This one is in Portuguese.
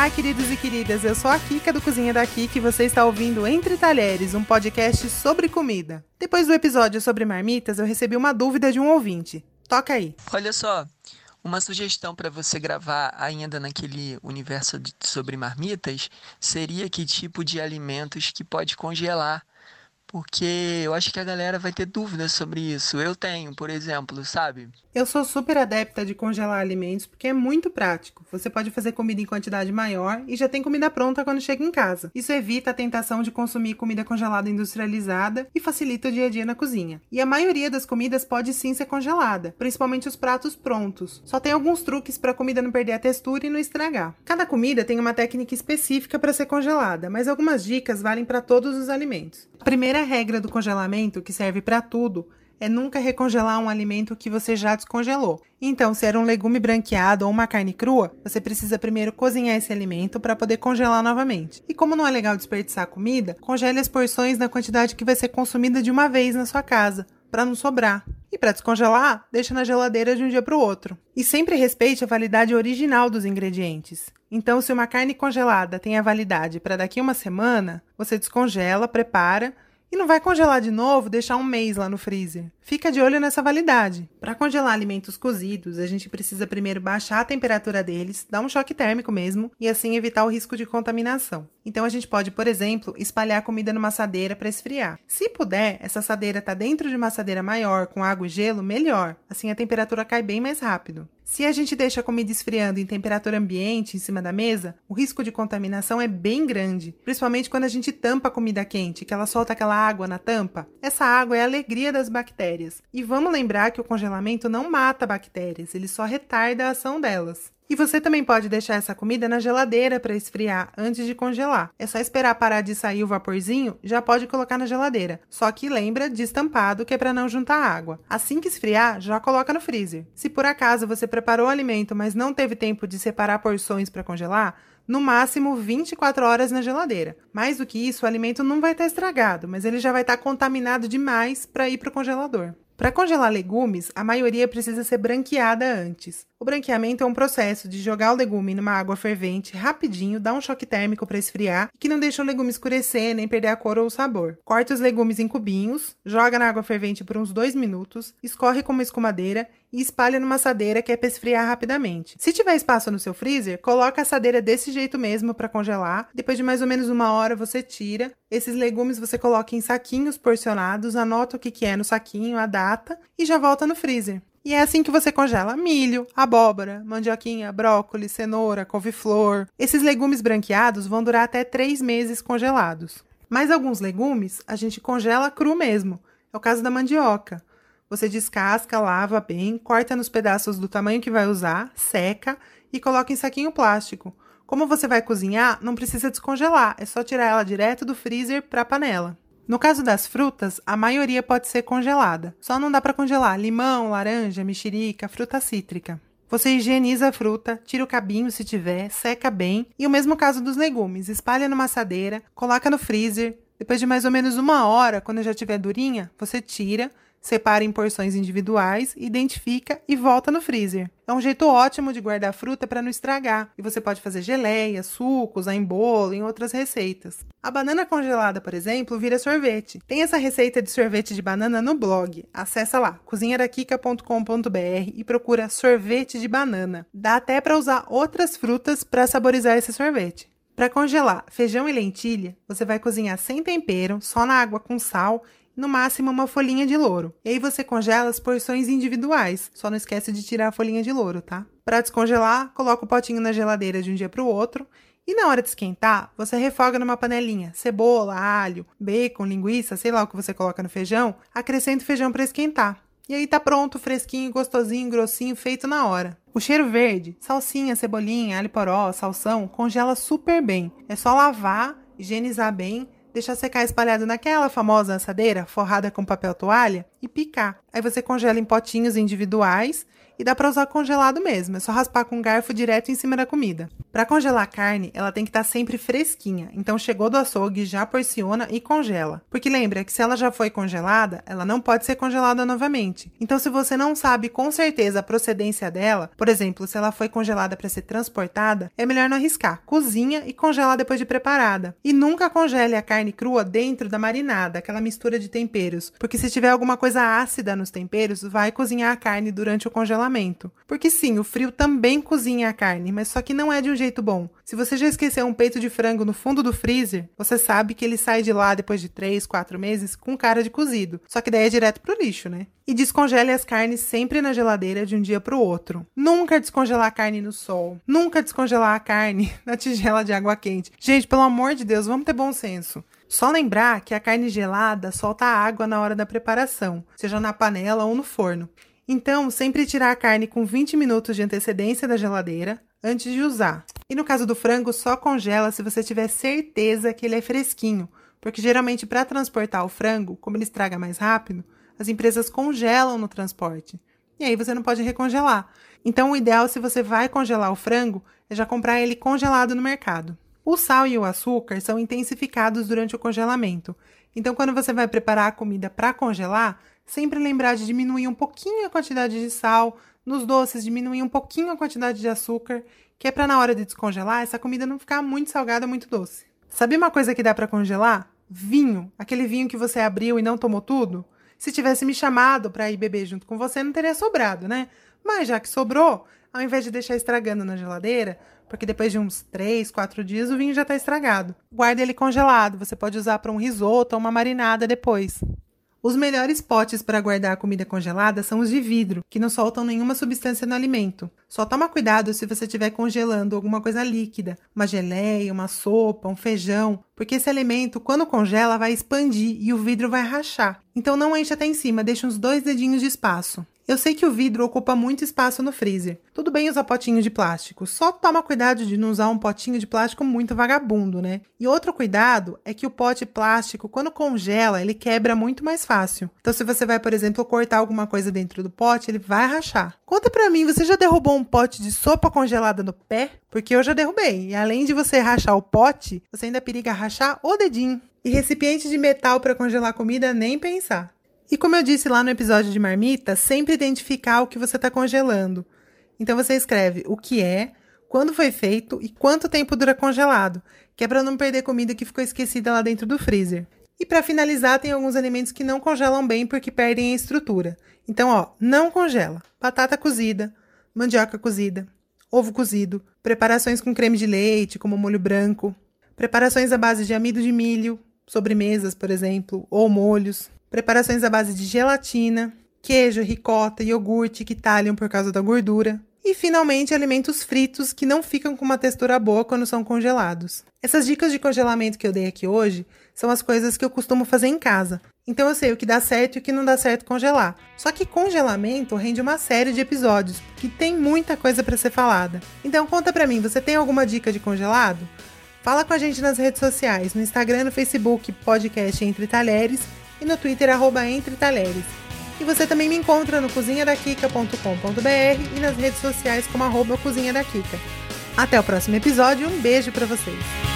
Olá, queridos e queridas. Eu sou a Kika do Cozinha da Kika e você está ouvindo Entre Talheres, um podcast sobre comida. Depois do episódio sobre marmitas, eu recebi uma dúvida de um ouvinte. Toca aí. Olha só, uma sugestão para você gravar ainda naquele universo de, sobre marmitas seria que tipo de alimentos que pode congelar porque eu acho que a galera vai ter dúvidas sobre isso. Eu tenho, por exemplo, sabe? Eu sou super adepta de congelar alimentos porque é muito prático. Você pode fazer comida em quantidade maior e já tem comida pronta quando chega em casa. Isso evita a tentação de consumir comida congelada industrializada e facilita o dia a dia na cozinha. E a maioria das comidas pode sim ser congelada, principalmente os pratos prontos. Só tem alguns truques para a comida não perder a textura e não estragar. Cada comida tem uma técnica específica para ser congelada, mas algumas dicas valem para todos os alimentos. A primeira regra do congelamento, que serve para tudo, é nunca recongelar um alimento que você já descongelou. Então, se era um legume branqueado ou uma carne crua, você precisa primeiro cozinhar esse alimento para poder congelar novamente. E como não é legal desperdiçar comida, congele as porções na quantidade que vai ser consumida de uma vez na sua casa, para não sobrar. E para descongelar, deixa na geladeira de um dia para o outro. E sempre respeite a validade original dos ingredientes. Então, se uma carne congelada tem a validade para daqui uma semana, você descongela, prepara e não vai congelar de novo, deixar um mês lá no freezer. Fica de olho nessa validade. Para congelar alimentos cozidos, a gente precisa primeiro baixar a temperatura deles, dar um choque térmico mesmo, e assim evitar o risco de contaminação. Então a gente pode, por exemplo, espalhar a comida numa assadeira para esfriar. Se puder, essa assadeira está dentro de uma assadeira maior com água e gelo, melhor. Assim a temperatura cai bem mais rápido. Se a gente deixa a comida esfriando em temperatura ambiente em cima da mesa, o risco de contaminação é bem grande, principalmente quando a gente tampa a comida quente, que ela solta aquela água na tampa. Essa água é a alegria das bactérias. E vamos lembrar que o congelamento não mata bactérias, ele só retarda a ação delas. E você também pode deixar essa comida na geladeira para esfriar antes de congelar. É só esperar parar de sair o vaporzinho, já pode colocar na geladeira. Só que lembra de estampado que é para não juntar água. Assim que esfriar, já coloca no freezer. Se por acaso você preparou o alimento, mas não teve tempo de separar porções para congelar, no máximo 24 horas na geladeira. Mais do que isso, o alimento não vai estar estragado, mas ele já vai estar contaminado demais para ir para o congelador. Para congelar legumes, a maioria precisa ser branqueada antes. O branqueamento é um processo de jogar o legume numa água fervente rapidinho, dar um choque térmico para esfriar e que não deixa o legume escurecer nem perder a cor ou o sabor. Corta os legumes em cubinhos, joga na água fervente por uns 2 minutos, escorre com uma escumadeira e espalha numa assadeira que é para esfriar rapidamente. Se tiver espaço no seu freezer, coloca a assadeira desse jeito mesmo para congelar. Depois de mais ou menos uma hora você tira. Esses legumes você coloca em saquinhos porcionados, anota o que, que é no saquinho, a data e já volta no freezer. E é assim que você congela milho, abóbora, mandioquinha, brócolis, cenoura, couve-flor. Esses legumes branqueados vão durar até três meses congelados. Mas alguns legumes a gente congela cru mesmo. É o caso da mandioca. Você descasca, lava bem, corta nos pedaços do tamanho que vai usar, seca e coloca em saquinho plástico. Como você vai cozinhar, não precisa descongelar, é só tirar ela direto do freezer para a panela. No caso das frutas, a maioria pode ser congelada. Só não dá para congelar limão, laranja, mexerica, fruta cítrica. Você higieniza a fruta, tira o cabinho se tiver, seca bem. E o mesmo caso dos legumes, espalha numa assadeira, coloca no freezer. Depois de mais ou menos uma hora, quando já estiver durinha, você tira, separa em porções individuais, identifica e volta no freezer. É um jeito ótimo de guardar fruta para não estragar, e você pode fazer geleia, sucos, em bolo, em outras receitas. A banana congelada, por exemplo, vira sorvete. Tem essa receita de sorvete de banana no blog. Acesse lá, cozinharaquica.com.br e procura sorvete de banana. Dá até para usar outras frutas para saborizar esse sorvete. Para congelar feijão e lentilha, você vai cozinhar sem tempero, só na água com sal no máximo uma folhinha de louro. E aí você congela as porções individuais. Só não esquece de tirar a folhinha de louro, tá? Para descongelar, coloca o potinho na geladeira de um dia para o outro. E na hora de esquentar, você refoga numa panelinha cebola, alho, bacon, linguiça, sei lá o que você coloca no feijão, acrescenta o feijão para esquentar. E aí tá pronto, fresquinho, gostosinho, grossinho, feito na hora. O cheiro verde, salsinha, cebolinha, alho poró, salsão, congela super bem. É só lavar, higienizar bem, deixar secar espalhado naquela famosa assadeira, forrada com papel toalha, e picar. Aí você congela em potinhos individuais e dá para usar congelado mesmo, é só raspar com um garfo direto em cima da comida. Para congelar a carne, ela tem que estar tá sempre fresquinha, então chegou do açougue, já porciona e congela. Porque lembra que se ela já foi congelada, ela não pode ser congelada novamente. Então se você não sabe com certeza a procedência dela, por exemplo, se ela foi congelada para ser transportada, é melhor não arriscar. Cozinha e congela depois de preparada. E nunca congele a carne crua dentro da marinada, aquela mistura de temperos, porque se tiver alguma coisa ácida nos temperos, vai cozinhar a carne durante o congelamento. Porque sim, o frio também cozinha a carne, mas só que não é de um jeito bom. Se você já esqueceu um peito de frango no fundo do freezer, você sabe que ele sai de lá depois de 3, 4 meses com cara de cozido. Só que daí é direto pro lixo, né? E descongele as carnes sempre na geladeira de um dia pro outro. Nunca descongelar a carne no sol. Nunca descongelar a carne na tigela de água quente. Gente, pelo amor de Deus, vamos ter bom senso. Só lembrar que a carne gelada solta água na hora da preparação, seja na panela ou no forno. Então, sempre tirar a carne com 20 minutos de antecedência da geladeira antes de usar. E no caso do frango, só congela se você tiver certeza que ele é fresquinho, porque geralmente para transportar o frango, como ele estraga mais rápido, as empresas congelam no transporte. E aí você não pode recongelar. Então, o ideal se você vai congelar o frango é já comprar ele congelado no mercado. O sal e o açúcar são intensificados durante o congelamento. Então, quando você vai preparar a comida para congelar, sempre lembrar de diminuir um pouquinho a quantidade de sal, nos doces diminuir um pouquinho a quantidade de açúcar, que é para na hora de descongelar essa comida não ficar muito salgada, muito doce. Sabe uma coisa que dá para congelar? Vinho, aquele vinho que você abriu e não tomou tudo. Se tivesse me chamado para ir beber junto com você, não teria sobrado, né? Mas já que sobrou, ao invés de deixar estragando na geladeira, porque depois de uns 3, 4 dias o vinho já está estragado. Guarde ele congelado, você pode usar para um risoto ou uma marinada depois. Os melhores potes para guardar comida congelada são os de vidro, que não soltam nenhuma substância no alimento. Só toma cuidado se você estiver congelando alguma coisa líquida, uma geleia, uma sopa, um feijão, porque esse alimento, quando congela, vai expandir e o vidro vai rachar. Então não enche até em cima, deixa uns dois dedinhos de espaço. Eu sei que o vidro ocupa muito espaço no freezer. Tudo bem usar potinho de plástico, só toma cuidado de não usar um potinho de plástico muito vagabundo, né? E outro cuidado é que o pote plástico, quando congela, ele quebra muito mais fácil. Então, se você vai, por exemplo, cortar alguma coisa dentro do pote, ele vai rachar. Conta pra mim, você já derrubou um pote de sopa congelada no pé? Porque eu já derrubei. E além de você rachar o pote, você ainda periga rachar o dedinho. E recipiente de metal para congelar comida, nem pensar. E como eu disse lá no episódio de marmita, sempre identificar o que você está congelando. Então você escreve o que é, quando foi feito e quanto tempo dura congelado, que é para não perder comida que ficou esquecida lá dentro do freezer. E para finalizar, tem alguns alimentos que não congelam bem porque perdem a estrutura. Então, ó, não congela: batata cozida, mandioca cozida, ovo cozido, preparações com creme de leite, como molho branco, preparações à base de amido de milho, sobremesas, por exemplo, ou molhos, preparações à base de gelatina, queijo, ricota, iogurte que talham por causa da gordura. E finalmente, alimentos fritos que não ficam com uma textura boa quando são congelados. Essas dicas de congelamento que eu dei aqui hoje são as coisas que eu costumo fazer em casa. Então eu sei o que dá certo e o que não dá certo congelar. Só que congelamento rende uma série de episódios, que tem muita coisa para ser falada. Então conta pra mim, você tem alguma dica de congelado? Fala com a gente nas redes sociais, no Instagram no Facebook, podcast Entre Talheres e no Twitter, arroba Entre Talheres. E você também me encontra no cozinhadakika.com.br e nas redes sociais como arroba Cozinha da Kika. Até o próximo episódio, um beijo para vocês!